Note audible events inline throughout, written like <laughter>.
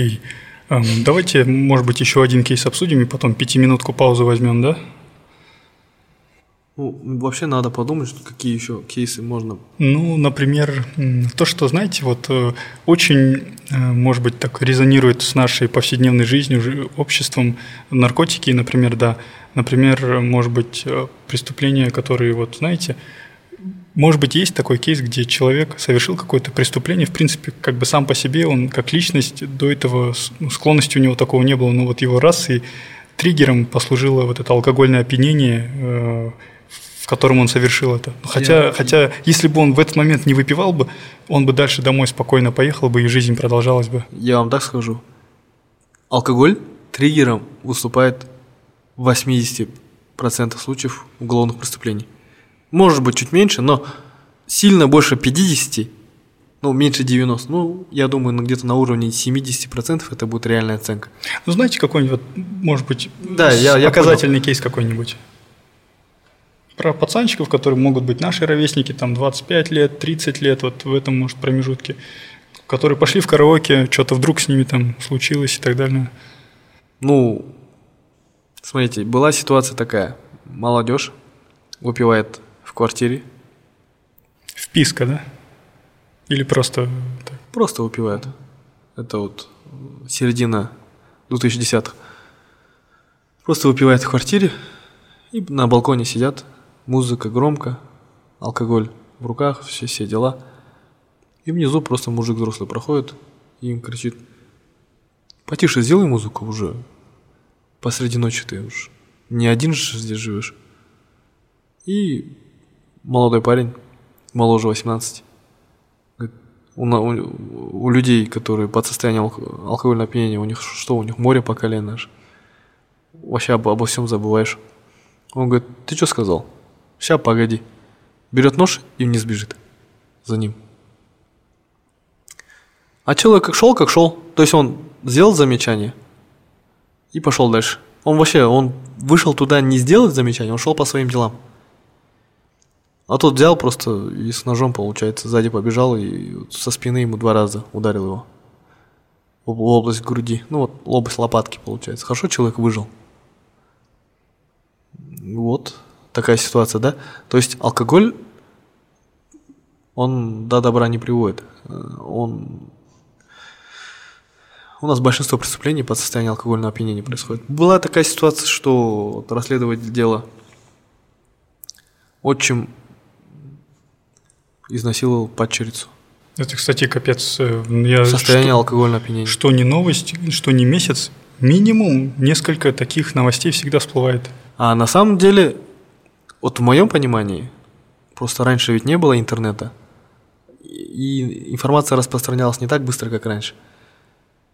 Окей. Эм, давайте, может быть, еще один кейс обсудим и потом пятиминутку паузу возьмем, да? Ну, вообще надо подумать, какие еще кейсы можно. Ну, например, то, что, знаете, вот э, очень, э, может быть, так резонирует с нашей повседневной жизнью, обществом наркотики, например, да. Например, может быть, э, преступления, которые, вот, знаете, может быть, есть такой кейс, где человек совершил какое-то преступление, в принципе, как бы сам по себе, он как личность, до этого ну, склонности у него такого не было, но вот его раз и триггером послужило вот это алкогольное опьянение, которым он совершил это. Хотя, я... хотя, если бы он в этот момент не выпивал бы, он бы дальше домой спокойно поехал бы, и жизнь продолжалась бы. Я вам так скажу. Алкоголь триггером выступает в 80% случаев уголовных преступлений. Может быть, чуть меньше, но сильно больше 50, ну, меньше 90, ну, я думаю, ну, где-то на уровне 70% это будет реальная оценка. Ну, знаете, какой-нибудь, может быть, да, я, я показательный понял. кейс какой-нибудь? про пацанчиков, которые могут быть наши ровесники, там 25 лет, 30 лет, вот в этом, может, промежутке, которые пошли в караоке, что-то вдруг с ними там случилось и так далее. Ну, смотрите, была ситуация такая. Молодежь выпивает в квартире. Вписка, да? Или просто... Просто выпивают. Это вот середина 2010-х. Просто выпивает в квартире и на балконе сидят, музыка громко, алкоголь в руках, все, все дела. И внизу просто мужик взрослый проходит и им кричит, потише сделай музыку уже, посреди ночи ты уж не один же здесь живешь. И молодой парень, моложе 18, говорит, у, у, у людей, которые под состоянием алкогольного опьянения, у них что, у них море по колено Вообще обо, обо всем забываешь. Он говорит, ты что сказал? Ща, погоди. Берет нож и вниз бежит. За ним. А человек как шел, как шел. То есть он сделал замечание и пошел дальше. Он вообще, он вышел туда не сделать замечание, он шел по своим делам. А тот взял просто и с ножом, получается, сзади побежал и со спины ему два раза ударил его. В область груди. Ну вот, область лопатки, получается. Хорошо человек выжил. Вот такая ситуация, да? То есть алкоголь, он до добра не приводит. Он... У нас большинство преступлений под состоянием алкогольного опьянения происходит. Была такая ситуация, что вот, расследователь дела отчим изнасиловал падчерицу. Это, кстати, капец. Э, я Состояние что, алкогольного опьянения. Что не новость, что не месяц, минимум несколько таких новостей всегда всплывает. А на самом деле вот в моем понимании, просто раньше ведь не было интернета, и информация распространялась не так быстро, как раньше.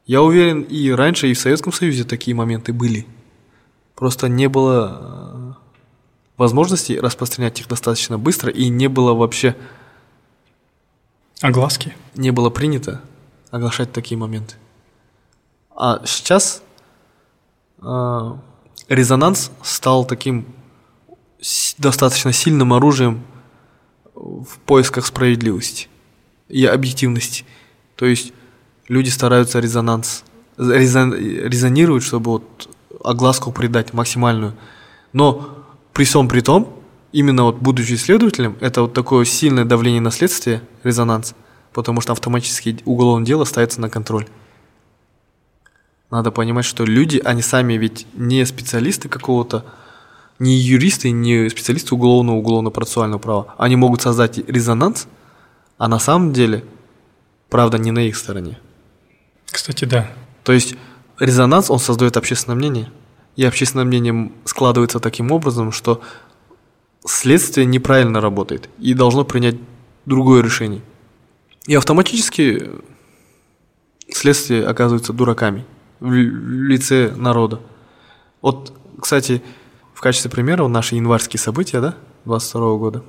Я уверен, и раньше, и в Советском Союзе такие моменты были. Просто не было э, возможности распространять их достаточно быстро, и не было вообще... Огласки? Не было принято оглашать такие моменты. А сейчас э, резонанс стал таким достаточно сильным оружием в поисках справедливости и объективности. То есть люди стараются резонанс, резон, резонируют, чтобы вот огласку придать максимальную. Но при всем при том, именно вот будучи исследователем, это вот такое сильное давление на следствие, резонанс, потому что автоматически уголовное дело ставится на контроль. Надо понимать, что люди, они сами ведь не специалисты какого-то не юристы, не специалисты уголовного, уголовно-процессуального права. Они могут создать резонанс, а на самом деле правда не на их стороне. Кстати, да. То есть резонанс, он создает общественное мнение. И общественное мнение складывается таким образом, что следствие неправильно работает и должно принять другое решение. И автоматически следствие оказывается дураками в лице народа. Вот, кстати, в качестве примера наши январские события, да, 22 года.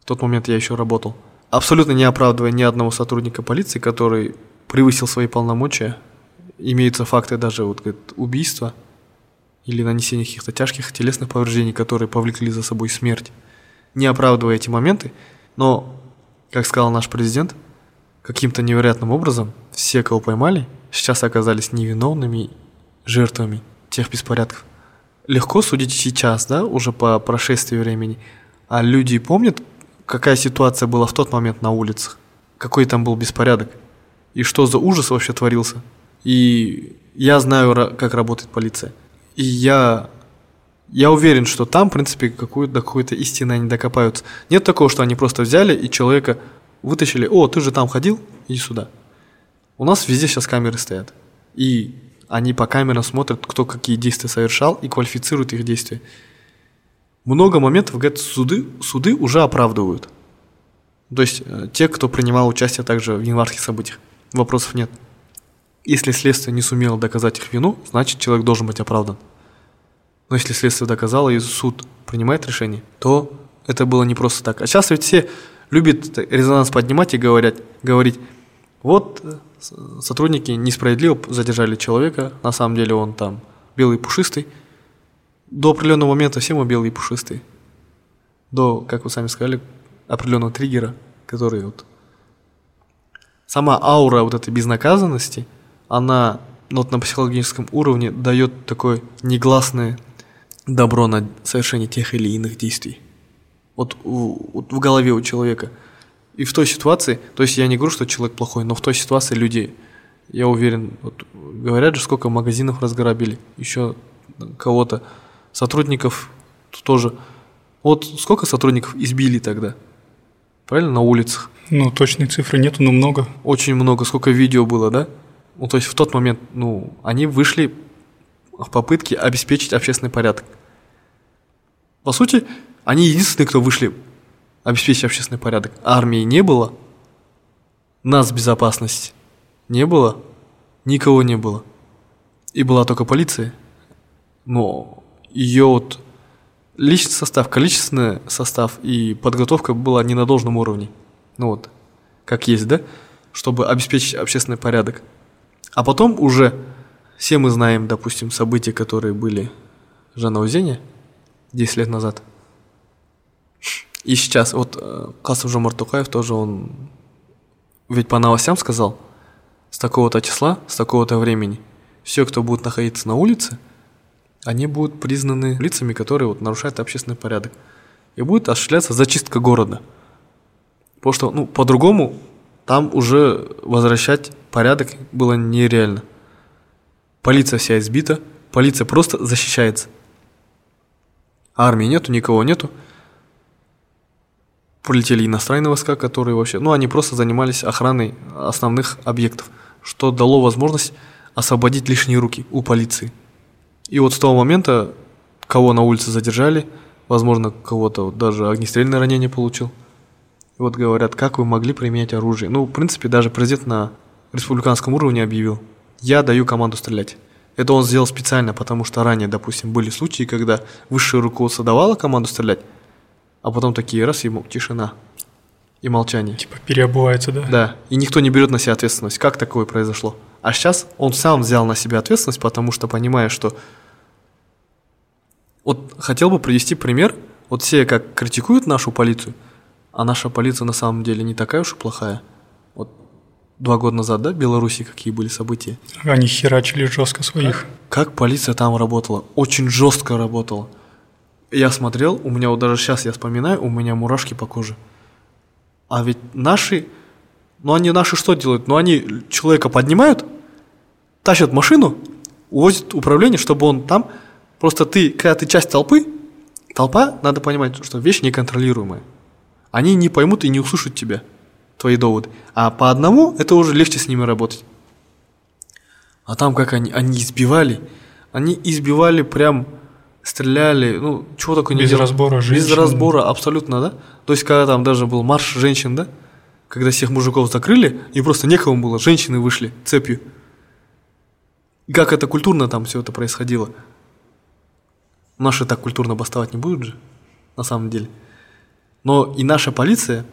В тот момент я еще работал. Абсолютно не оправдывая ни одного сотрудника полиции, который превысил свои полномочия. Имеются факты даже вот, говорит, убийства или нанесения каких-то тяжких телесных повреждений, которые повлекли за собой смерть. Не оправдывая эти моменты, но, как сказал наш президент, каким-то невероятным образом все, кого поймали, сейчас оказались невиновными жертвами тех беспорядков. Легко судить сейчас, да, уже по прошествии времени. А люди помнят, какая ситуация была в тот момент на улицах, какой там был беспорядок, и что за ужас вообще творился. И я знаю, как работает полиция. И я, я уверен, что там, в принципе, какую до какой-то они докопаются. Нет такого, что они просто взяли и человека вытащили. О, ты же там ходил? Иди сюда. У нас везде сейчас камеры стоят. И они по камерам смотрят, кто какие действия совершал и квалифицируют их действия. Много моментов, говорят, суды, суды уже оправдывают. То есть э, те, кто принимал участие также в январских событиях. Вопросов нет. Если следствие не сумело доказать их вину, значит человек должен быть оправдан. Но если следствие доказало и суд принимает решение, то это было не просто так. А сейчас ведь все любят резонанс поднимать и говорят, говорить, вот э, сотрудники несправедливо задержали человека, на самом деле он там белый пушистый. До определенного момента все мы белые пушистые. До, как вы сами сказали, определенного триггера, который вот... Сама аура вот этой безнаказанности – она ну, вот на психологическом уровне дает такое негласное добро на совершение тех или иных действий. Вот, у, вот в голове у человека. И в той ситуации, то есть я не говорю, что человек плохой, но в той ситуации люди, я уверен, вот говорят же, сколько магазинов разграбили, еще кого-то, сотрудников тоже. Вот сколько сотрудников избили тогда? Правильно, на улицах? Ну, точной цифры нету, но много. Очень много. Сколько видео было, да? Ну, то есть в тот момент, ну, они вышли в попытке обеспечить общественный порядок. По сути, они единственные, кто вышли обеспечить общественный порядок. Армии не было, нас безопасность не было, никого не было. И была только полиция. Но ее вот личный состав, количественный состав и подготовка была не на должном уровне. Ну вот, как есть, да? Чтобы обеспечить общественный порядок. А потом уже все мы знаем, допустим, события, которые были в Жанаузене 10 лет назад. И сейчас, вот э, Касым Жомар Тукаев тоже, он ведь по новостям сказал, с такого-то числа, с такого-то времени, все, кто будет находиться на улице, они будут признаны лицами, которые вот нарушают общественный порядок. И будет осуществляться зачистка города. Потому что, ну, по-другому там уже возвращать порядок было нереально. Полиция вся избита, полиция просто защищается. Армии нету, никого нету. Прилетели иностранные войска, которые вообще, ну, они просто занимались охраной основных объектов, что дало возможность освободить лишние руки у полиции. И вот с того момента, кого на улице задержали, возможно, кого-то вот даже огнестрельное ранение получил – вот говорят, как вы могли применять оружие. Ну, в принципе, даже президент на республиканском уровне объявил, я даю команду стрелять. Это он сделал специально, потому что ранее, допустим, были случаи, когда высшее руководство давало команду стрелять, а потом такие раз ему тишина и молчание. Типа переобувается, да? Да, и никто не берет на себя ответственность. Как такое произошло? А сейчас он сам взял на себя ответственность, потому что понимая, что... Вот хотел бы привести пример. Вот все как критикуют нашу полицию – а наша полиция на самом деле не такая уж и плохая. Два года назад, да, в Беларуси какие были события? Они херачили жестко своих. Как, как полиция там работала? Очень жестко работала. Я смотрел, у меня вот даже сейчас я вспоминаю, у меня мурашки по коже. А ведь наши, ну они наши что делают? Ну они человека поднимают, тащат машину, увозят управление, чтобы он там, просто ты, когда ты часть толпы, толпа, надо понимать, что вещь неконтролируемая они не поймут и не услышат тебя, твои доводы. А по одному это уже легче с ними работать. А там как они, они избивали, они избивали прям, стреляли, ну, чего такое Без разбора женщин. Без разбора, абсолютно, да? То есть, когда там даже был марш женщин, да? Когда всех мужиков закрыли, и просто некому было, женщины вышли цепью. Как это культурно там все это происходило. Наши так культурно бастовать не будут же, на самом деле. Но и наша полиция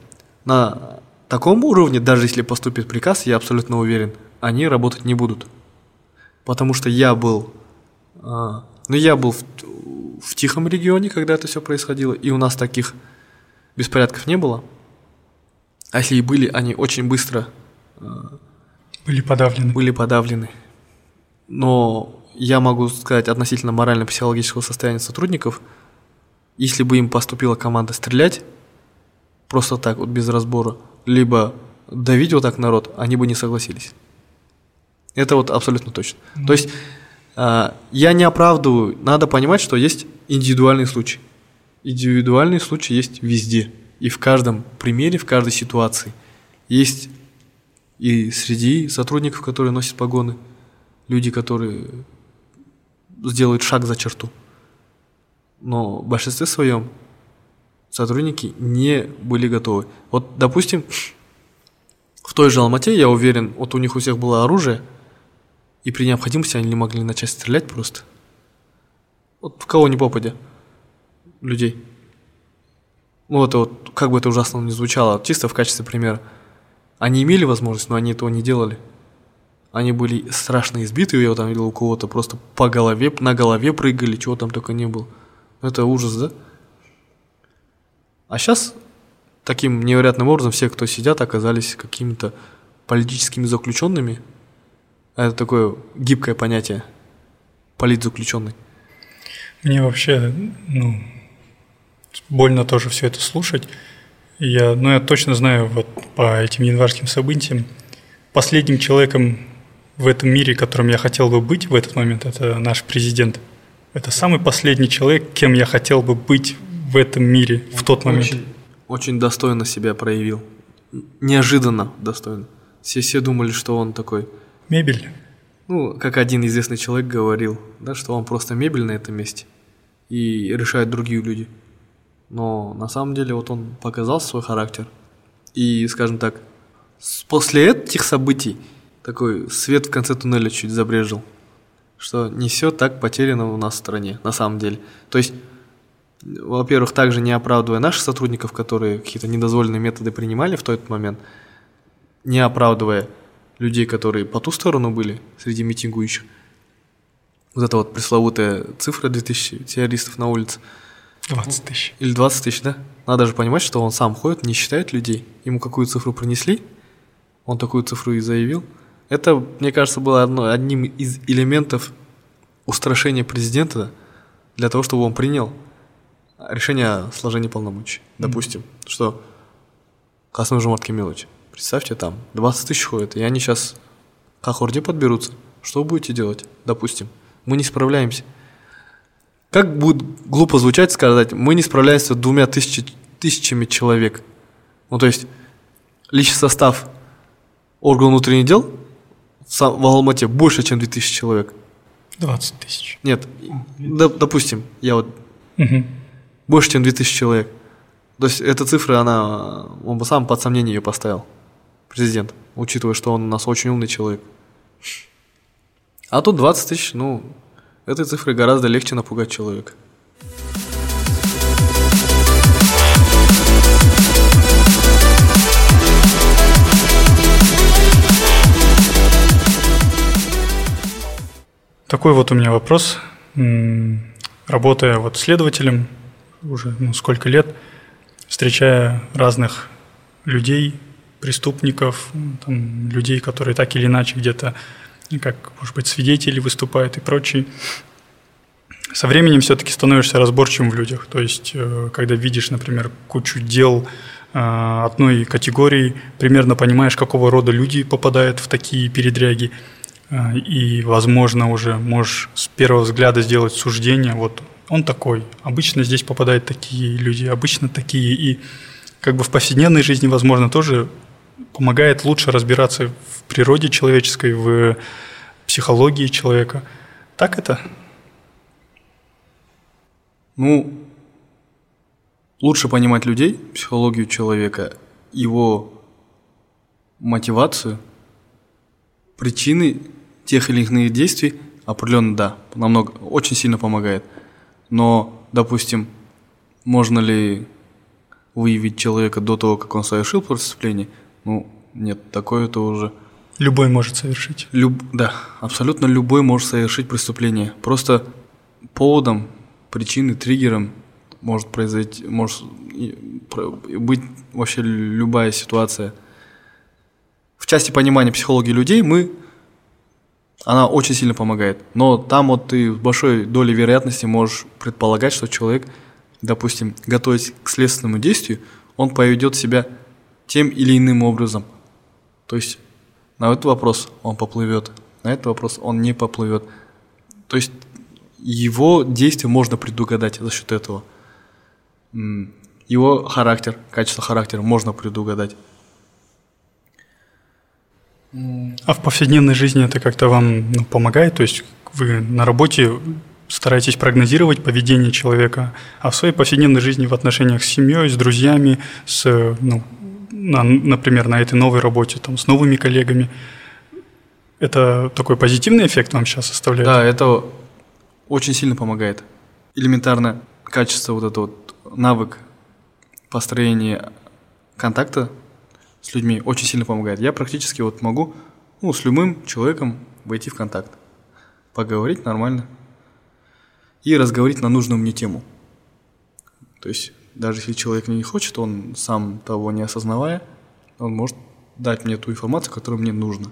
на таком уровне, даже если поступит приказ, я абсолютно уверен, они работать не будут. Потому что я был, а, ну я был в, в тихом регионе, когда это все происходило, и у нас таких беспорядков не было. А если и были, они очень быстро а, Были подавлены. были подавлены. Но я могу сказать относительно морально-психологического состояния сотрудников, если бы им поступила команда стрелять, просто так, вот без разбора, либо давить вот так народ, они бы не согласились. Это вот абсолютно точно. То есть а, я не оправдываю, надо понимать, что есть индивидуальный случай. Индивидуальный случай есть везде. И в каждом примере, в каждой ситуации. Есть и среди сотрудников, которые носят погоны, люди, которые сделают шаг за черту. Но в большинстве своем сотрудники не были готовы. Вот, допустим, в той же Алмате, я уверен, вот у них у всех было оружие, и при необходимости они не могли начать стрелять просто. Вот в кого не попадя людей. Ну, это вот, как бы это ужасно не звучало, чисто в качестве примера. Они имели возможность, но они этого не делали. Они были страшно избиты, я там видел у кого-то просто по голове, на голове прыгали, чего там только не было. Это ужас, да? А сейчас таким невероятным образом все, кто сидят, оказались какими-то политическими заключенными. Это такое гибкое понятие. Политзаключенный. Мне вообще, ну, больно тоже все это слушать. Я, ну, я точно знаю вот по этим январским событиям, последним человеком в этом мире, которым я хотел бы быть в этот момент, это наш президент. Это самый последний человек, кем я хотел бы быть в этом мире в тот момент. Очень, очень достойно себя проявил. Неожиданно достойно. Все, все думали, что он такой... Мебель. Ну, как один известный человек говорил, да, что он просто мебель на этом месте. И решают другие люди. Но на самом деле вот он показал свой характер. И, скажем так, после этих событий такой свет в конце туннеля чуть забрежил. Что не все так потеряно у нас в стране, на самом деле. То есть, во-первых, также не оправдывая наших сотрудников, которые какие-то недозволенные методы принимали в тот момент, не оправдывая людей, которые по ту сторону были среди митингующих. Вот эта вот пресловутая цифра 2000 террористов на улице – 20 тысяч. Или 20 тысяч, да? Надо же понимать, что он сам ходит, не считает людей. Ему какую цифру принесли, он такую цифру и заявил. Это, мне кажется, было одно, одним из элементов устрашения президента для того, чтобы он принял решение о сложении полномочий. Допустим, mm-hmm. что Касым Жумарт Кемилович, представьте, там 20 тысяч ходят, и они сейчас к Ахурде подберутся. Что вы будете делать? Допустим. Мы не справляемся. Как будет глупо звучать сказать, мы не справляемся с двумя тысячи, тысячами человек. Ну, то есть, личный состав органов внутренних дел в Алмате больше, чем 2000 человек. 20 тысяч. Нет, доп, допустим, я вот угу. Больше, чем 2000 человек. То есть, эта цифра, она, он бы сам под сомнение ее поставил, президент, учитывая, что он у нас очень умный человек. А тут 20 тысяч, ну, Этой цифрой гораздо легче напугать человека. Такой вот у меня вопрос. Работая вот следователем уже ну, сколько лет, встречая разных людей, преступников, там, людей, которые так или иначе где-то как, может быть, свидетели выступают и прочие. Со временем все-таки становишься разборчивым в людях. То есть, э, когда видишь, например, кучу дел э, одной категории, примерно понимаешь, какого рода люди попадают в такие передряги, э, и, возможно, уже можешь с первого взгляда сделать суждение, вот он такой, обычно здесь попадают такие люди, обычно такие, и как бы в повседневной жизни, возможно, тоже помогает лучше разбираться в природе человеческой, в психологии человека. Так это? Ну, лучше понимать людей, психологию человека, его мотивацию, причины тех или иных действий, определенно да, намного, очень сильно помогает. Но, допустим, можно ли выявить человека до того, как он совершил преступление – ну, нет, такое это уже... Любой может совершить. Люб... Да, абсолютно любой может совершить преступление. Просто поводом, причиной, триггером может произойти, может быть вообще любая ситуация. В части понимания психологии людей мы она очень сильно помогает. Но там вот ты с большой долей вероятности можешь предполагать, что человек, допустим, готовясь к следственному действию, он поведет себя тем или иным образом. То есть на этот вопрос он поплывет, на этот вопрос он не поплывет. То есть его действия можно предугадать за счет этого. Его характер, качество характера можно предугадать. А в повседневной жизни это как-то вам ну, помогает? То есть вы на работе стараетесь прогнозировать поведение человека, а в своей повседневной жизни в отношениях с семьей, с друзьями, с, ну, на, например, на этой новой работе, там, с новыми коллегами, это такой позитивный эффект вам сейчас оставляет? Да, это очень сильно помогает. Элементарно качество вот этот вот навык построения контакта с людьми очень сильно помогает. Я практически вот могу ну, с любым человеком войти в контакт, поговорить нормально и разговорить на нужную мне тему. То есть даже если человек не хочет, он сам того не осознавая, он может дать мне ту информацию, которую мне нужно.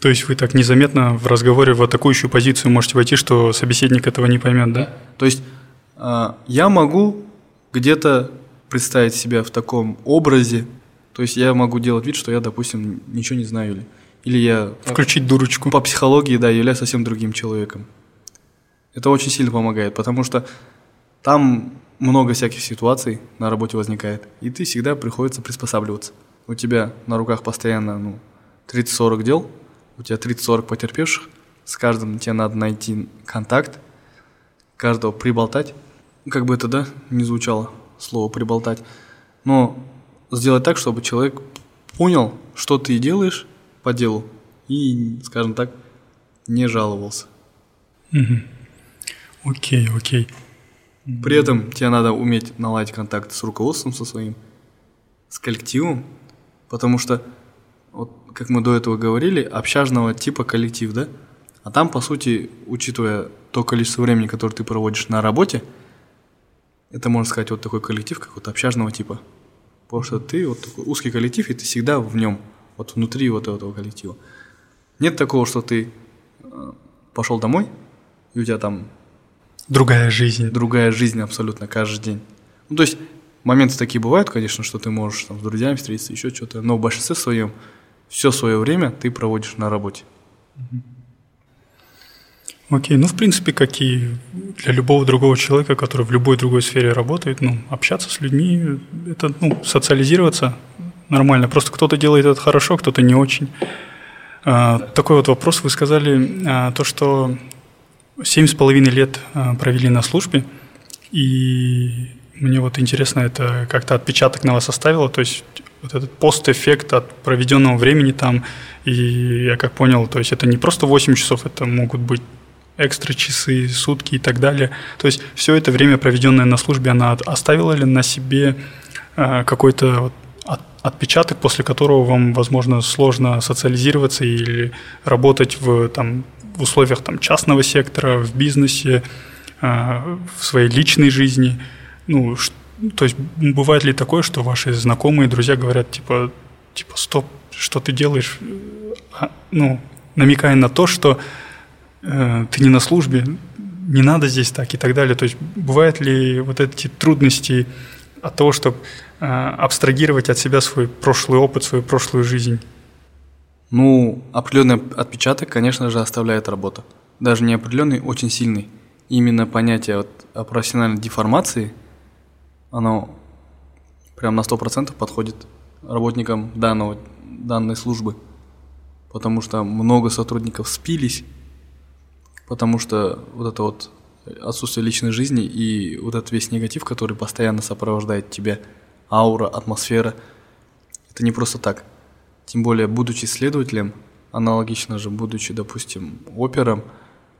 То есть вы так незаметно в разговоре в атакующую позицию можете войти, что собеседник этого не поймет, да? То есть э, я могу где-то представить себя в таком образе, то есть я могу делать вид, что я, допустим, ничего не знаю или, или я... Включить дурочку. По психологии, да, являюсь совсем другим человеком. Это очень сильно помогает, потому что там много всяких ситуаций на работе возникает, и ты всегда приходится приспосабливаться. У тебя на руках постоянно ну, 30-40 дел, у тебя 30-40 потерпевших, с каждым тебе надо найти контакт, каждого приболтать. Как бы это, да, не звучало, слово приболтать. Но сделать так, чтобы человек понял, что ты делаешь по делу, и, скажем так, не жаловался. Угу. Окей, окей. При этом тебе надо уметь наладить контакт с руководством со своим, с коллективом, потому что, вот как мы до этого говорили, общажного типа коллектив, да? А там, по сути, учитывая то количество времени, которое ты проводишь на работе, это, можно сказать, вот такой коллектив, как вот общажного типа. Потому что ты вот такой узкий коллектив, и ты всегда в нем, вот внутри вот этого коллектива. Нет такого, что ты э, пошел домой, и у тебя там... Другая жизнь. Другая жизнь абсолютно каждый день. Ну, то есть моменты такие бывают, конечно, что ты можешь там с друзьями встретиться, еще что-то, но в большинстве своем все свое время ты проводишь на работе. Окей, ну в принципе, как и для любого другого человека, который в любой другой сфере работает, ну, общаться с людьми, это, ну, социализироваться нормально. Просто кто-то делает это хорошо, кто-то не очень. А, такой вот вопрос. Вы сказали а, то, что семь с половиной лет а, провели на службе, и мне вот интересно, это как-то отпечаток на вас оставило, то есть вот этот постэффект от проведенного времени там, и я как понял, то есть это не просто 8 часов, это могут быть экстра часы, сутки и так далее. То есть все это время, проведенное на службе, она оставила ли на себе э, какой-то отпечаток, после которого вам, возможно, сложно социализироваться или работать в, там, в условиях там, частного сектора, в бизнесе, э, в своей личной жизни. Ну, то есть бывает ли такое, что ваши знакомые, друзья говорят, типа, типа, стоп, что ты делаешь? А, ну, намекая на то, что Э, ты не на службе, не надо здесь так и так далее. То есть бывают ли вот эти трудности от того, чтобы э, абстрагировать от себя свой прошлый опыт, свою прошлую жизнь? Ну, определенный отпечаток, конечно же, оставляет работа. Даже не определенный, очень сильный. Именно понятие вот о профессиональной деформации, оно прям на 100% подходит работникам данного, данной службы. Потому что много сотрудников спились, потому что вот это вот отсутствие личной жизни и вот этот весь негатив, который постоянно сопровождает тебя, аура, атмосфера, это не просто так. Тем более, будучи следователем, аналогично же, будучи, допустим, опером,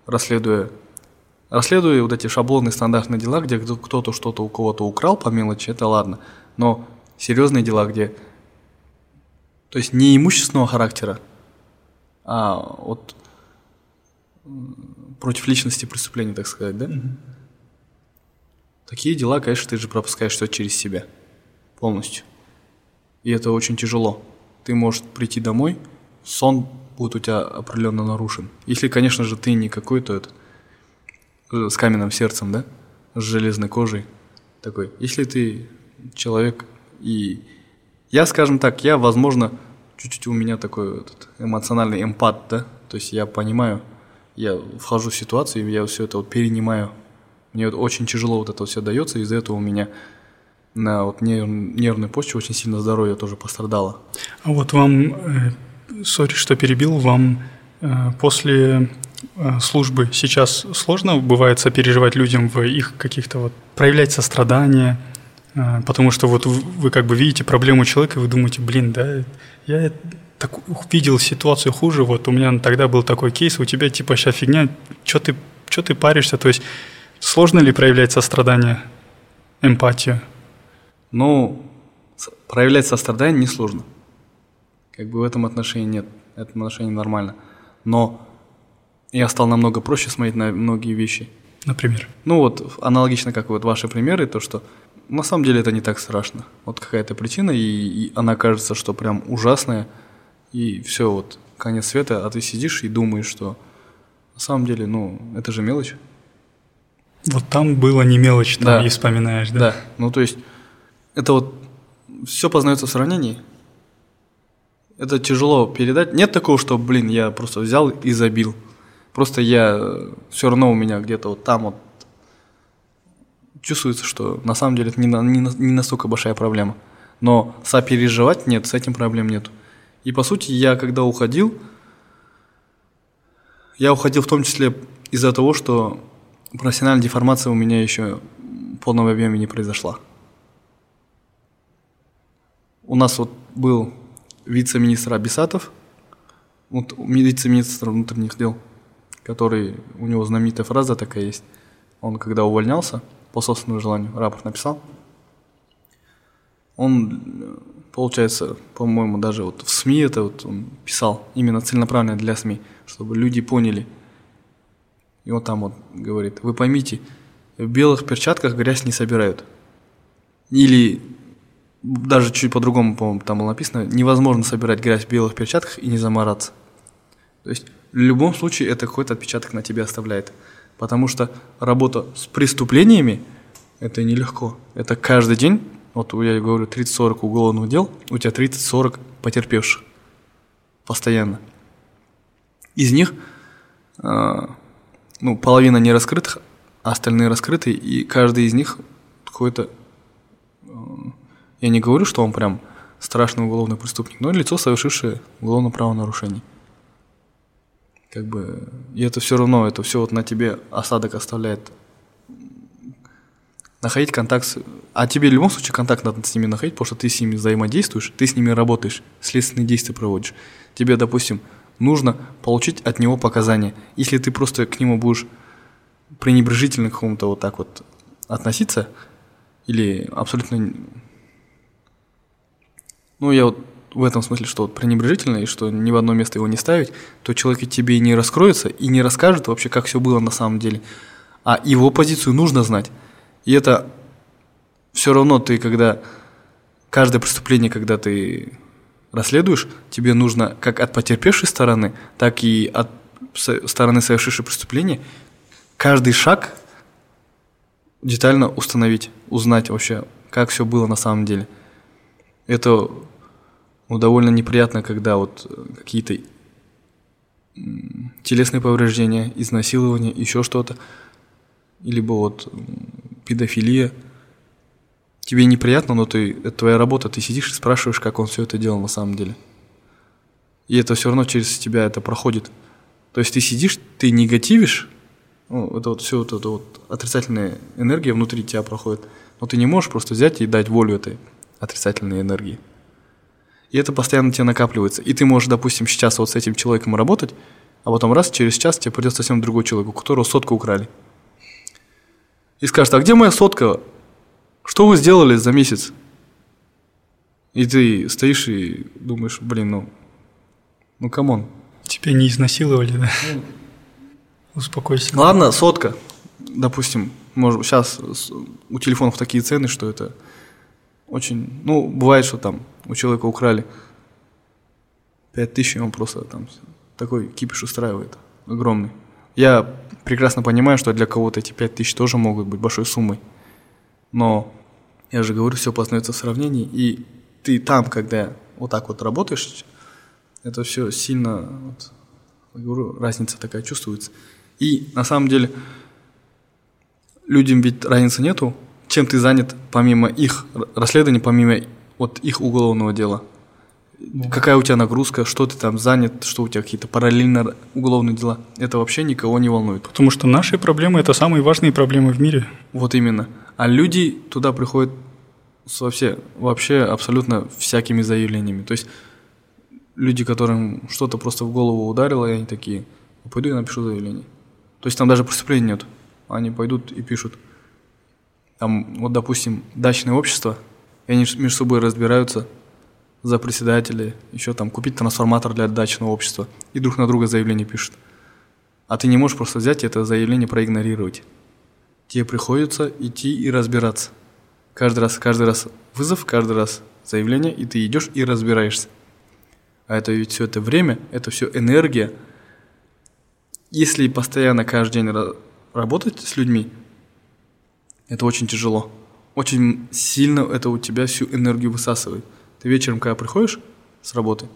расследуя, расследуя вот эти шаблонные стандартные дела, где кто-то что-то у кого-то украл по мелочи, это ладно. Но серьезные дела, где, то есть не имущественного характера, а вот против личности преступления, так сказать, да? Угу. Такие дела, конечно, ты же пропускаешь все через себя полностью. И это очень тяжело. Ты можешь прийти домой сон будет у тебя определенно нарушен. Если, конечно же, ты не какой-то этот, э, с каменным сердцем, да, с железной кожей такой. Если ты человек и я, скажем так, я, возможно, чуть-чуть у меня такой этот эмоциональный эмпат, да, то есть я понимаю, я вхожу в ситуацию, я все это вот перенимаю. Мне вот очень тяжело вот это все дается, из-за этого у меня на вот нерв, нервной почве очень сильно здоровье тоже пострадало. А вот вам, э, сори, что перебил, вам э, после э, службы сейчас сложно бывает сопереживать людям в их каких-то вот проявлять сострадание, потому что вот вы как бы видите проблему человека, и вы думаете, блин, да, я так, видел ситуацию хуже, вот у меня тогда был такой кейс, у тебя типа сейчас фигня, что ты, что ты паришься, то есть сложно ли проявлять сострадание, эмпатию? Ну, проявлять сострадание несложно. Как бы в этом отношении нет. В этом отношении нормально. Но я стал намного проще смотреть на многие вещи. Например? Ну вот, аналогично, как вот ваши примеры, то, что на самом деле это не так страшно. Вот какая-то причина, и, и она кажется, что прям ужасная, и все, вот, конец света, а ты сидишь и думаешь, что на самом деле, ну, это же мелочь. Вот там было не мелочь, там да. и вспоминаешь, да? Да, ну то есть это вот все познается в сравнении. Это тяжело передать. Нет такого, что, блин, я просто взял и забил. Просто я все равно у меня где-то вот там вот чувствуется, что на самом деле это не, не, не настолько большая проблема. Но сопереживать нет, с этим проблем нет. И по сути, я когда уходил, я уходил в том числе из-за того, что профессиональная деформация у меня еще в полном объеме не произошла. У нас вот был вице-министр Абисатов, вот вице-министр внутренних дел, который, у него знаменитая фраза такая есть. Он, когда увольнялся, по собственному желанию, рапорт написал, он, получается, по-моему, даже вот в СМИ это вот он писал, именно целенаправленно для СМИ, чтобы люди поняли. И он там вот говорит, вы поймите, в белых перчатках грязь не собирают. Или даже чуть по-другому, по-моему, там было написано, невозможно собирать грязь в белых перчатках и не замораться. То есть в любом случае это какой-то отпечаток на тебя оставляет. Потому что работа с преступлениями – это нелегко. Это каждый день, вот я говорю, 30-40 уголовных дел, у тебя 30-40 потерпевших постоянно. Из них э, ну, половина не раскрытых, а остальные раскрыты, и каждый из них какой-то я не говорю, что он прям страшный уголовный преступник, но лицо, совершившее уголовное правонарушение. Как бы, и это все равно, это все вот на тебе осадок оставляет. Находить контакт с... А тебе в любом случае контакт надо с ними находить, потому что ты с ними взаимодействуешь, ты с ними работаешь, следственные действия проводишь. Тебе, допустим, нужно получить от него показания. Если ты просто к нему будешь пренебрежительно к какому-то вот так вот относиться, или абсолютно ну, я вот в этом смысле, что вот пренебрежительно, и что ни в одно место его не ставить, то человек тебе и не раскроется, и не расскажет вообще, как все было на самом деле. А его позицию нужно знать. И это все равно ты, когда каждое преступление, когда ты расследуешь, тебе нужно как от потерпевшей стороны, так и от стороны совершившей преступление каждый шаг детально установить, узнать вообще, как все было на самом деле. Это ну, довольно неприятно, когда вот какие-то телесные повреждения, изнасилование, еще что-то, либо вот педофилия. Тебе неприятно, но ты, это твоя работа, ты сидишь и спрашиваешь, как он все это делал на самом деле. И это все равно через тебя это проходит. То есть ты сидишь, ты негативишь, ну, это вот все вот эта вот отрицательная энергия внутри тебя проходит, но ты не можешь просто взять и дать волю этой отрицательной энергии. И это постоянно тебе накапливается. И ты можешь, допустим, сейчас вот с этим человеком работать, а потом раз, через час тебе придет совсем другой человек, у которого сотку украли. И скажет, а где моя сотка? Что вы сделали за месяц? И ты стоишь и думаешь, блин, ну, ну come on. Тебя не изнасиловали, да? Успокойся. Ладно, сотка. Допустим, может, сейчас у телефонов такие цены, что это очень, ну, бывает, что там у человека украли пять тысяч, и он просто там такой кипиш устраивает, огромный. Я прекрасно понимаю, что для кого-то эти пять тысяч тоже могут быть большой суммой. Но я же говорю, все познается в сравнении, и ты там, когда вот так вот работаешь, это все сильно, вот, говорю, разница такая чувствуется. И на самом деле людям ведь разницы нету, чем ты занят помимо их расследования, помимо вот их уголовного дела. Ну. Какая у тебя нагрузка, что ты там занят, что у тебя какие-то параллельно уголовные дела. Это вообще никого не волнует. Потому что наши проблемы – это самые важные проблемы в мире. Вот именно. А люди туда приходят вообще, вообще абсолютно всякими заявлениями. То есть люди, которым что-то просто в голову ударило, и они такие, пойду я напишу заявление. То есть там даже преступления нет. Они пойдут и пишут. Там, вот, допустим, дачное общество, и они между собой разбираются за председателя, еще там купить трансформатор для дачного общества, и друг на друга заявление пишут. А ты не можешь просто взять это заявление проигнорировать. Тебе приходится идти и разбираться. Каждый раз, каждый раз вызов, каждый раз заявление, и ты идешь и разбираешься. А это ведь все это время, это все энергия. Если постоянно каждый день работать с людьми, это очень тяжело. Очень сильно это у тебя всю энергию высасывает. Ты вечером, когда приходишь с работы,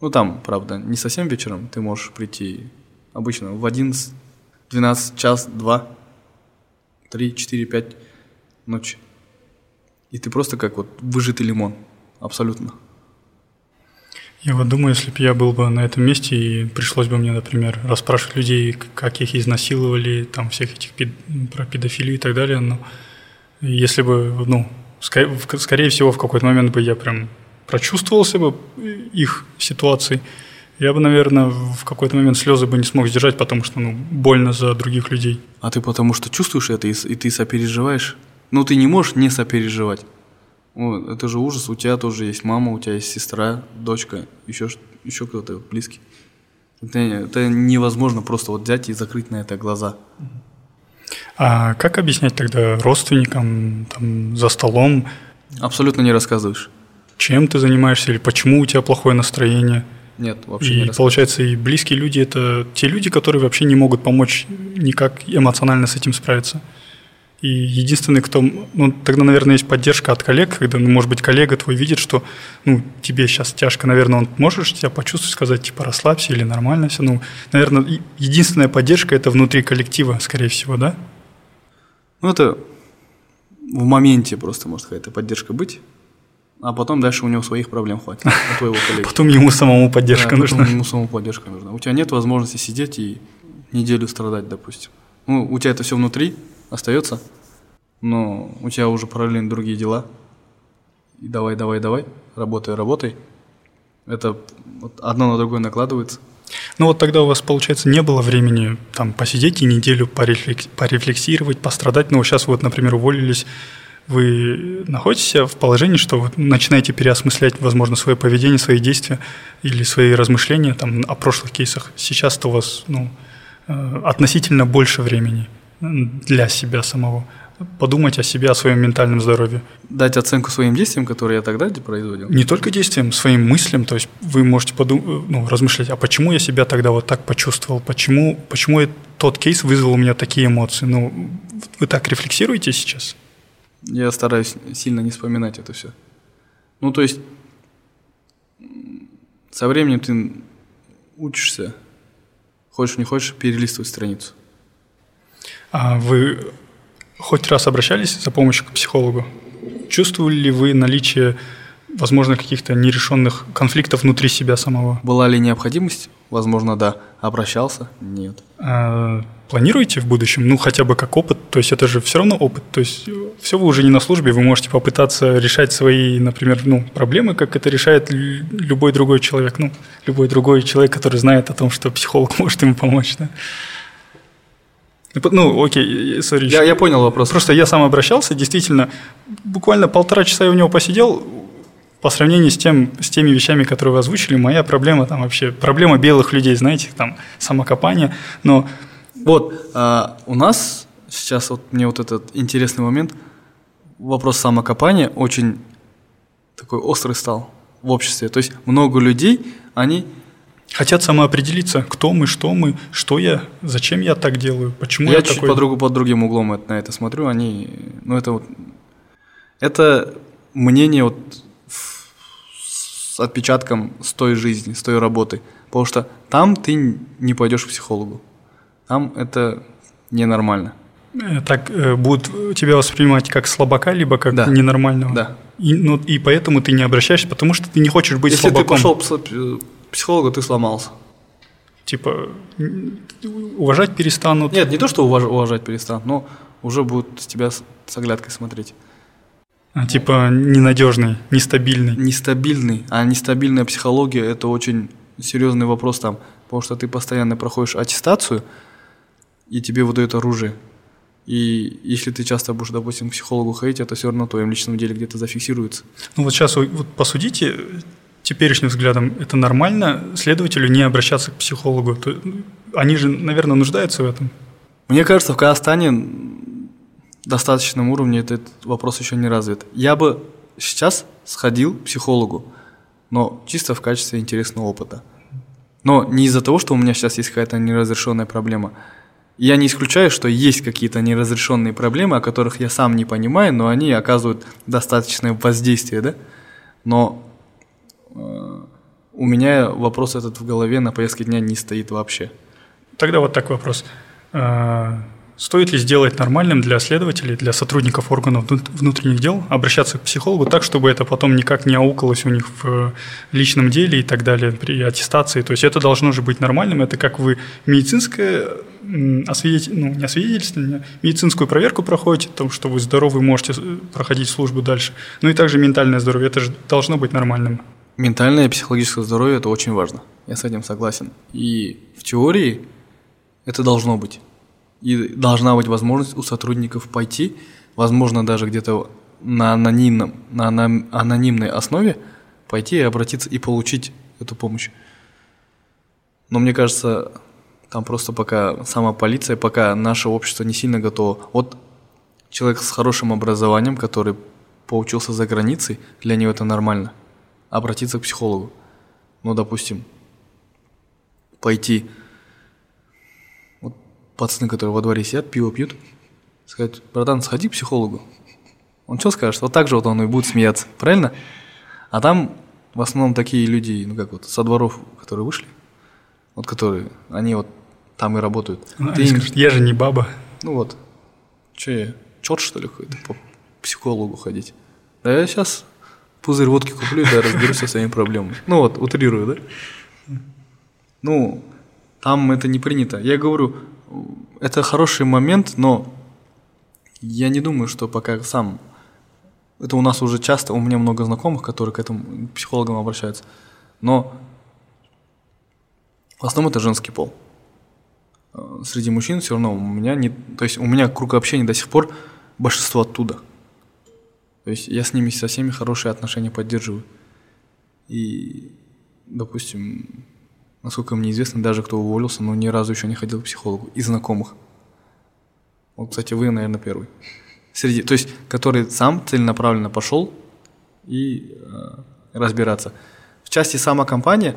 ну там, правда, не совсем вечером, ты можешь прийти обычно в 11, 12, час, 2, 3, 4, 5 ночи. И ты просто как вот выжатый лимон. Абсолютно. Я вот думаю, если бы я был бы на этом месте и пришлось бы мне, например, расспрашивать людей, как их изнасиловали, там всех этих пед... про педофилию и так далее, но если бы, ну, скорее, всего, в какой-то момент бы я прям прочувствовался бы их ситуацией, я бы, наверное, в какой-то момент слезы бы не смог сдержать, потому что, ну, больно за других людей. А ты потому что чувствуешь это и, и ты сопереживаешь? Ну, ты не можешь не сопереживать. Ну, это же ужас. У тебя тоже есть мама, у тебя есть сестра, дочка, еще, еще кто-то близкий. Это, это невозможно просто вот взять и закрыть на это глаза. А как объяснять тогда родственникам там, за столом? Абсолютно не рассказываешь. Чем ты занимаешься или почему у тебя плохое настроение? Нет, вообще и не получается, и близкие люди – это те люди, которые вообще не могут помочь никак эмоционально с этим справиться. И единственный, кто, ну, тогда, наверное, есть поддержка от коллег, когда, ну, может быть, коллега твой видит, что, ну, тебе сейчас тяжко, наверное, он можешь тебя почувствовать, сказать, типа, расслабься или нормально все. Ну, наверное, единственная поддержка – это внутри коллектива, скорее всего, да? Ну, это в моменте просто может какая-то поддержка быть, а потом дальше у него своих проблем хватит, у <laughs> твоего коллеги. Потом ему самому поддержка да, нужна. Потом ему самому поддержка нужна. У тебя нет возможности сидеть и неделю страдать, допустим. Ну, у тебя это все внутри, остается, но у тебя уже параллельно другие дела. И давай, давай, давай, работай, работай. Это вот одно на другое накладывается. Ну вот тогда у вас, получается, не было времени там посидеть и неделю порефлексировать, пострадать. Ну, сейчас вот, например, уволились, вы находитесь в положении, что вы начинаете переосмыслять, возможно, свое поведение, свои действия или свои размышления там, о прошлых кейсах. Сейчас-то у вас ну, э, относительно больше времени для себя самого. Подумать о себе, о своем ментальном здоровье. Дать оценку своим действиям, которые я тогда производил? Не только действиям, своим мыслям. То есть вы можете подум- ну, размышлять, а почему я себя тогда вот так почувствовал? Почему, почему тот кейс вызвал у меня такие эмоции? Ну, вы так рефлексируете сейчас? Я стараюсь сильно не вспоминать это все. Ну, то есть, со временем ты учишься, хочешь не хочешь, перелистывать страницу. А вы хоть раз обращались за помощью к психологу? Чувствовали ли вы наличие, возможно, каких-то нерешенных конфликтов внутри себя самого? Была ли необходимость? Возможно, да. Обращался? Нет. А, планируете в будущем? Ну, хотя бы как опыт. То есть это же все равно опыт. То есть все вы уже не на службе, вы можете попытаться решать свои, например, ну, проблемы, как это решает любой другой человек. Ну, любой другой человек, который знает о том, что психолог <laughs> может ему помочь. Да? Ну, окей, сори. Я, я понял вопрос. Просто я сам обращался, действительно, буквально полтора часа я у него посидел, по сравнению с, тем, с теми вещами, которые вы озвучили, моя проблема там вообще, проблема белых людей, знаете, там, самокопание, но... Вот, а, у нас сейчас вот мне вот этот интересный момент, вопрос самокопания очень такой острый стал. в обществе. То есть много людей, они Хотят самоопределиться, кто мы, что мы, что я, зачем я так делаю, почему я, я чуть такой... по, другу, под другим углом на это смотрю. Они, ну это вот, это мнение вот с отпечатком с той жизни, с той работы. Потому что там ты не пойдешь к психологу. Там это ненормально. Э, так э, будут тебя воспринимать как слабака, либо как Да. ненормального. Да. И, ну, и поэтому ты не обращаешься, потому что ты не хочешь быть Если слабаком. ты пошел психологу, ты сломался. Типа, уважать перестанут. Нет, не то, что уваж- уважать перестанут, но уже будут с тебя с, с оглядкой смотреть. А, Типа, ненадежный, нестабильный. Нестабильный, а нестабильная психология – это очень серьезный вопрос там, потому что ты постоянно проходишь аттестацию, и тебе выдают оружие. И если ты часто будешь, допустим, к психологу ходить, это все равно в твоем личном деле где-то зафиксируется. Ну вот сейчас вот посудите, теперешним взглядом, это нормально следователю не обращаться к психологу? Они же, наверное, нуждаются в этом. Мне кажется, в Казахстане достаточном уровне этот вопрос еще не развит. Я бы сейчас сходил к психологу, но чисто в качестве интересного опыта. Но не из-за того, что у меня сейчас есть какая-то неразрешенная проблема. Я не исключаю, что есть какие-то неразрешенные проблемы, о которых я сам не понимаю, но они оказывают достаточное воздействие, да? Но у меня вопрос этот в голове на повестке дня не стоит вообще. Тогда вот такой вопрос. А, Стоит ли сделать нормальным для следователей, для сотрудников органов внут- внутренних дел обращаться к психологу так, чтобы это потом никак не аукалось у них в э, личном деле и так далее при аттестации? То есть это должно же быть нормальным. Это как вы медицинское освидетель- ну, не освидетельствование, медицинскую проверку проходите, том, что вы здоровы, можете э, проходить службу дальше. Ну и также ментальное здоровье. Это же должно быть нормальным. Ментальное и психологическое здоровье – это очень важно. Я с этим согласен. И в теории это должно быть. И должна быть возможность у сотрудников пойти, возможно, даже где-то на, анонимном, на анон- анонимной основе пойти и обратиться и получить эту помощь. Но мне кажется, там просто пока сама полиция, пока наше общество не сильно готово. Вот человек с хорошим образованием, который поучился за границей, для него это нормально. Обратиться к психологу. Ну, допустим, пойти. Вот пацаны, которые во дворе сидят, пиво пьют, сказать, братан, сходи к психологу. Он что скажет? Вот так же вот он и будет смеяться, правильно? А там в основном такие люди, ну как вот, со дворов, которые вышли, вот которые, они вот там и работают. Они Ты им- скажут, я же не баба. ну вот, что я, черт что ли какой-то по психологу ходить? Да я сейчас пузырь водки куплю, да разберусь со своими проблемами. Ну вот, утрирую, да? Ну, там это не принято. Я говорю, это хороший момент, но я не думаю, что пока сам... Это у нас уже часто, у меня много знакомых, которые к этому психологам обращаются. Но в основном это женский пол среди мужчин все равно у меня не, то есть у меня круг общения до сих пор большинство оттуда. То есть я с ними со всеми хорошие отношения поддерживаю. И, допустим, насколько мне известно, даже кто уволился, но ни разу еще не ходил к психологу из знакомых. Вот, кстати, вы, наверное, первый. Среди, то есть, который сам целенаправленно пошел и э, разбираться. В части самокомпания,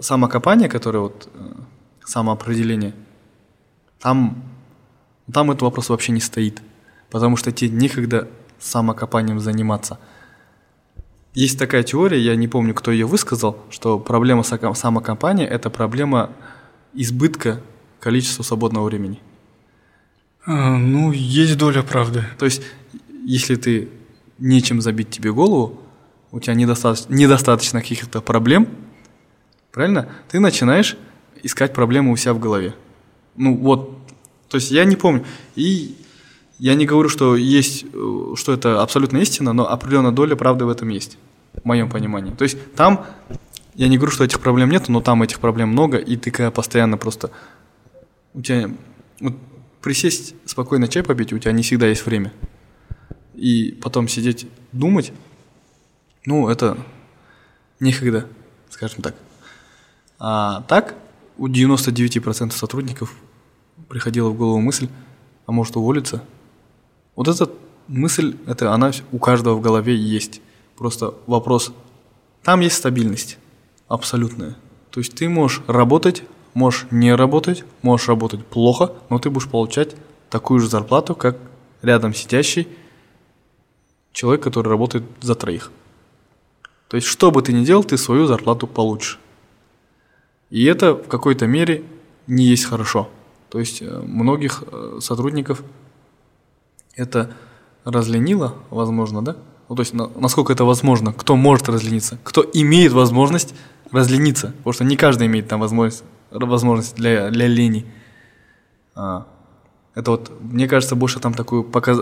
самокопания, которая вот э, самоопределение, там, там этот вопрос вообще не стоит, потому что тебе некогда самокопанием заниматься. Есть такая теория, я не помню, кто ее высказал, что проблема самокопания – это проблема избытка количества свободного времени. А, Ну, есть доля правды. То есть, если ты нечем забить тебе голову, у тебя недостаточно, недостаточно каких-то проблем, правильно? Ты начинаешь искать проблемы у себя в голове. Ну вот, то есть я не помню. И я не говорю, что есть, э, что это абсолютно истина, но определенная доля правды в этом есть, в моем понимании. То есть там, я не говорю, что этих проблем нет, но там этих проблем много, и ты когда постоянно просто... У тебя... Вот, присесть, спокойно чай попить, у тебя не всегда есть время. И потом сидеть, думать, ну, это некогда, скажем так. А так, у 99% сотрудников приходила в голову мысль, а может уволиться. Вот эта мысль, это она у каждого в голове есть. Просто вопрос там есть стабильность абсолютная. То есть ты можешь работать, можешь не работать, можешь работать плохо, но ты будешь получать такую же зарплату, как рядом сидящий человек, который работает за троих. То есть, что бы ты ни делал, ты свою зарплату получишь. И это в какой-то мере не есть хорошо. То есть, э, многих э, сотрудников это разленило, возможно, да? Ну, то есть, насколько это возможно, кто может разлениться, кто имеет возможность разлениться, потому что не каждый имеет там возможность, возможность для, для лени. А, это вот, мне кажется, больше там такую показ...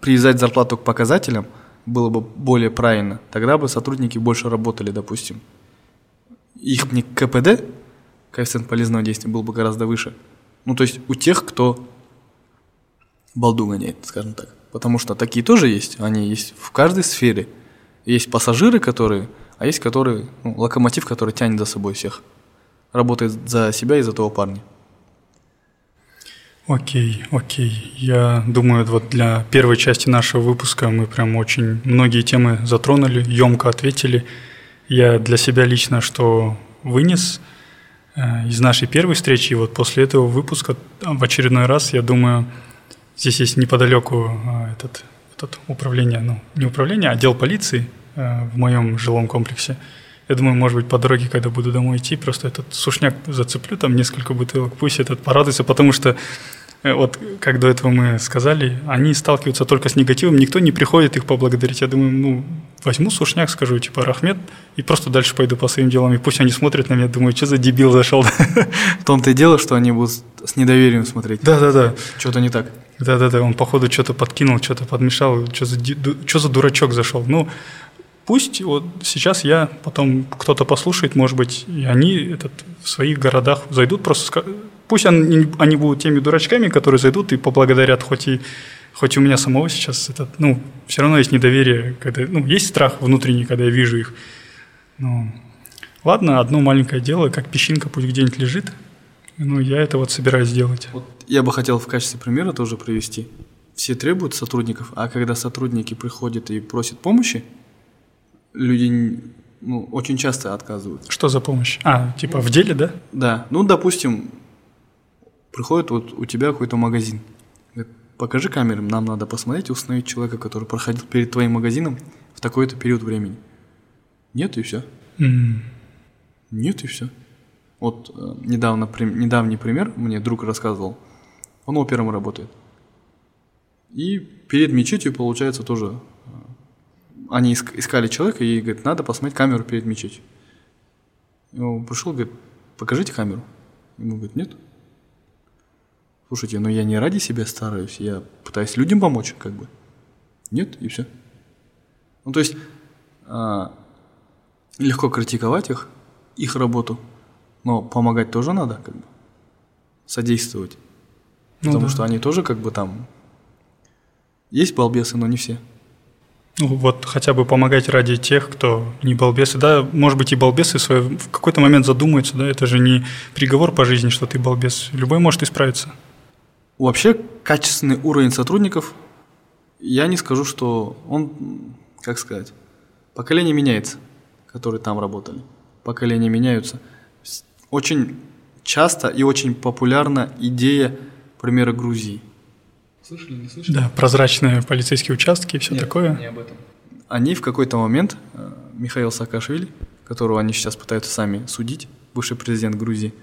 привязать зарплату к показателям было бы более правильно. Тогда бы сотрудники больше работали, допустим. Их не КПД, коэффициент полезного действия, был бы гораздо выше. Ну, то есть у тех, кто балду гоняет, скажем так. Потому что такие тоже есть, они есть в каждой сфере. Есть пассажиры, которые, а есть которые, ну, локомотив, который тянет за собой всех. Работает за себя и за того парня. Окей, окей. Я думаю, вот для первой части нашего выпуска мы прям очень многие темы затронули, емко ответили. Я для себя лично что вынес э, из нашей первой встречи, и вот после этого выпуска в очередной раз, я думаю, здесь есть неподалеку э, этот, этот управление, ну, не управление, а отдел полиции э, в моем жилом комплексе. Я думаю, может быть, по дороге, когда буду домой идти, просто этот сушняк зацеплю, там несколько бутылок, пусть этот порадуется, потому что вот как до этого мы сказали, они сталкиваются только с негативом, никто не приходит их поблагодарить. Я думаю, ну, возьму сушняк, скажу, типа, Рахмет, и просто дальше пойду по своим делам. И пусть они смотрят на меня, думаю, что за дебил зашел. В том-то и дело, что они будут с недоверием смотреть. Да-да-да. Что-то не так. Да-да-да, он, походу, что-то подкинул, что-то подмешал, что за, что за дурачок зашел. Ну, пусть вот сейчас я, потом кто-то послушает, может быть, и они этот, в своих городах зайдут, просто Пусть они, они будут теми дурачками, которые зайдут и поблагодарят, хоть и, хоть у меня самого сейчас этот, ну, все равно есть недоверие, когда, ну, есть страх внутренний, когда я вижу их. Ну, ладно, одно маленькое дело, как песчинка пусть где-нибудь лежит, ну, я это вот собираюсь сделать. Вот я бы хотел в качестве примера тоже привести. Все требуют сотрудников, а когда сотрудники приходят и просят помощи, люди ну, очень часто отказывают. Что за помощь? А, типа в деле, да? Да. Ну, допустим, Приходит вот у тебя какой-то магазин. Говорит, покажи камеры, нам надо посмотреть и установить человека, который проходил перед твоим магазином в такой-то период времени. Нет и все. Mm. Нет и все. Вот э, недавно, при, недавний пример мне друг рассказывал. Он опером работает. И перед мечетью, получается, тоже э, они искали человека и говорит, надо посмотреть камеру перед мечетью. И он пришел, говорит, покажите камеру. Ему говорит, нет. Слушайте, но я не ради себя стараюсь, я пытаюсь людям помочь, как бы. Нет, и все. Ну, то есть, а, легко критиковать их, их работу, но помогать тоже надо, как бы. Содействовать. Ну, Потому да. что они тоже, как бы, там. Есть балбесы, но не все. Ну, вот хотя бы помогать ради тех, кто не балбесы. Да, может быть, и балбесы в какой-то момент задумаются, да, это же не приговор по жизни, что ты балбес. Любой может исправиться. Вообще, качественный уровень сотрудников, я не скажу, что он, как сказать, поколение меняется, которые там работали. Поколения меняются. Очень часто и очень популярна идея примера Грузии. Слышали, не слышали? Да, прозрачные полицейские участки и все Нет, такое. Не об этом. Они в какой-то момент, э, Михаил Саакашвили, которого они сейчас пытаются сами судить, бывший президент Грузии,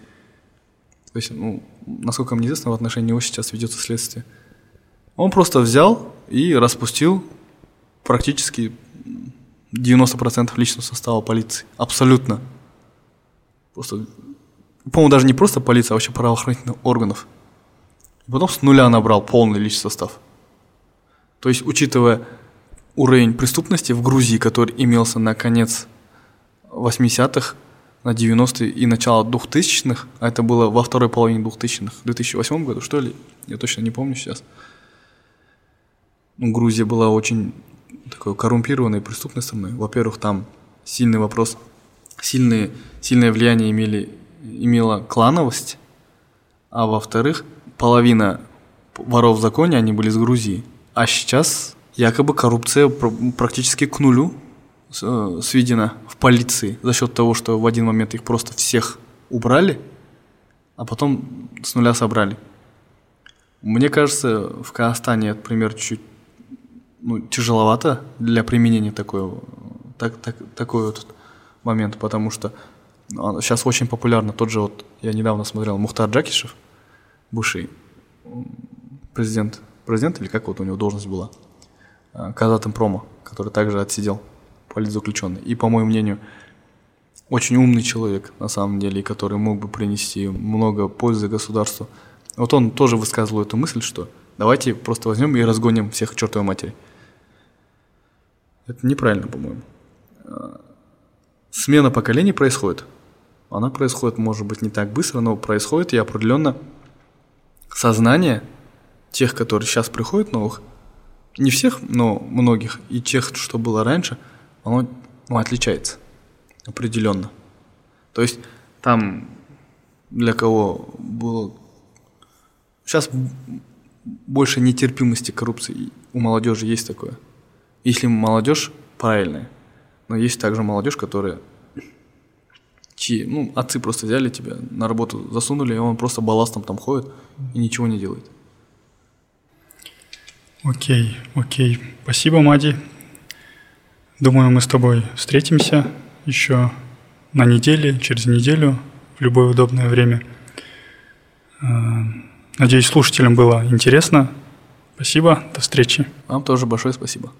то есть, ну, насколько мне известно, в отношении него сейчас ведется следствие. Он просто взял и распустил практически 90% личного состава полиции. Абсолютно. Просто, по-моему, даже не просто полиция, а вообще правоохранительных органов. И потом с нуля набрал полный личный состав. То есть, учитывая уровень преступности в Грузии, который имелся на конец 80-х, на 90-е и начало 2000-х, а это было во второй половине 2000-х, в 2008 году, что ли, я точно не помню сейчас. Ну, Грузия была очень такой коррумпированной преступной страной. Во-первых, там сильный вопрос, сильные, сильное влияние имели, имела клановость, а во-вторых, половина воров в законе, они были из Грузии. А сейчас якобы коррупция практически к нулю э, сведено в полиции за счет того, что в один момент их просто всех убрали, а потом с нуля собрали. Мне кажется, в Казахстане этот пример чуть ну, тяжеловато для применения такой, так, так, такой вот момент, потому что сейчас очень популярно тот же вот, я недавно смотрел, Мухтар Джакишев, бывший президент, президент или как вот у него должность была, э, Казатомпрома, который также отсидел политзаключенный. И, по моему мнению, очень умный человек, на самом деле, который мог бы принести много пользы государству. Вот он тоже высказывал эту мысль, что давайте просто возьмем и разгоним всех к чертовой матери. Это неправильно, по-моему. Смена поколений происходит. Она происходит, может быть, не так быстро, но происходит и определенно сознание тех, которые сейчас приходят новых, не всех, но многих, и тех, что было раньше, оно ну, отличается определенно. То есть там для кого было... Сейчас больше нетерпимости коррупции у молодежи есть такое. Если молодежь правильная, но есть также молодежь, которая чьи, ну, отцы просто взяли тебя на работу, засунули, и он просто балластом там ходит и ничего не делает. Окей, окей. Спасибо, Мади. Думаю, мы с тобой встретимся еще на неделе, через неделю, в любое удобное время. Э, надеюсь, слушателям было интересно. Спасибо, до встречи. Вам тоже большое спасибо.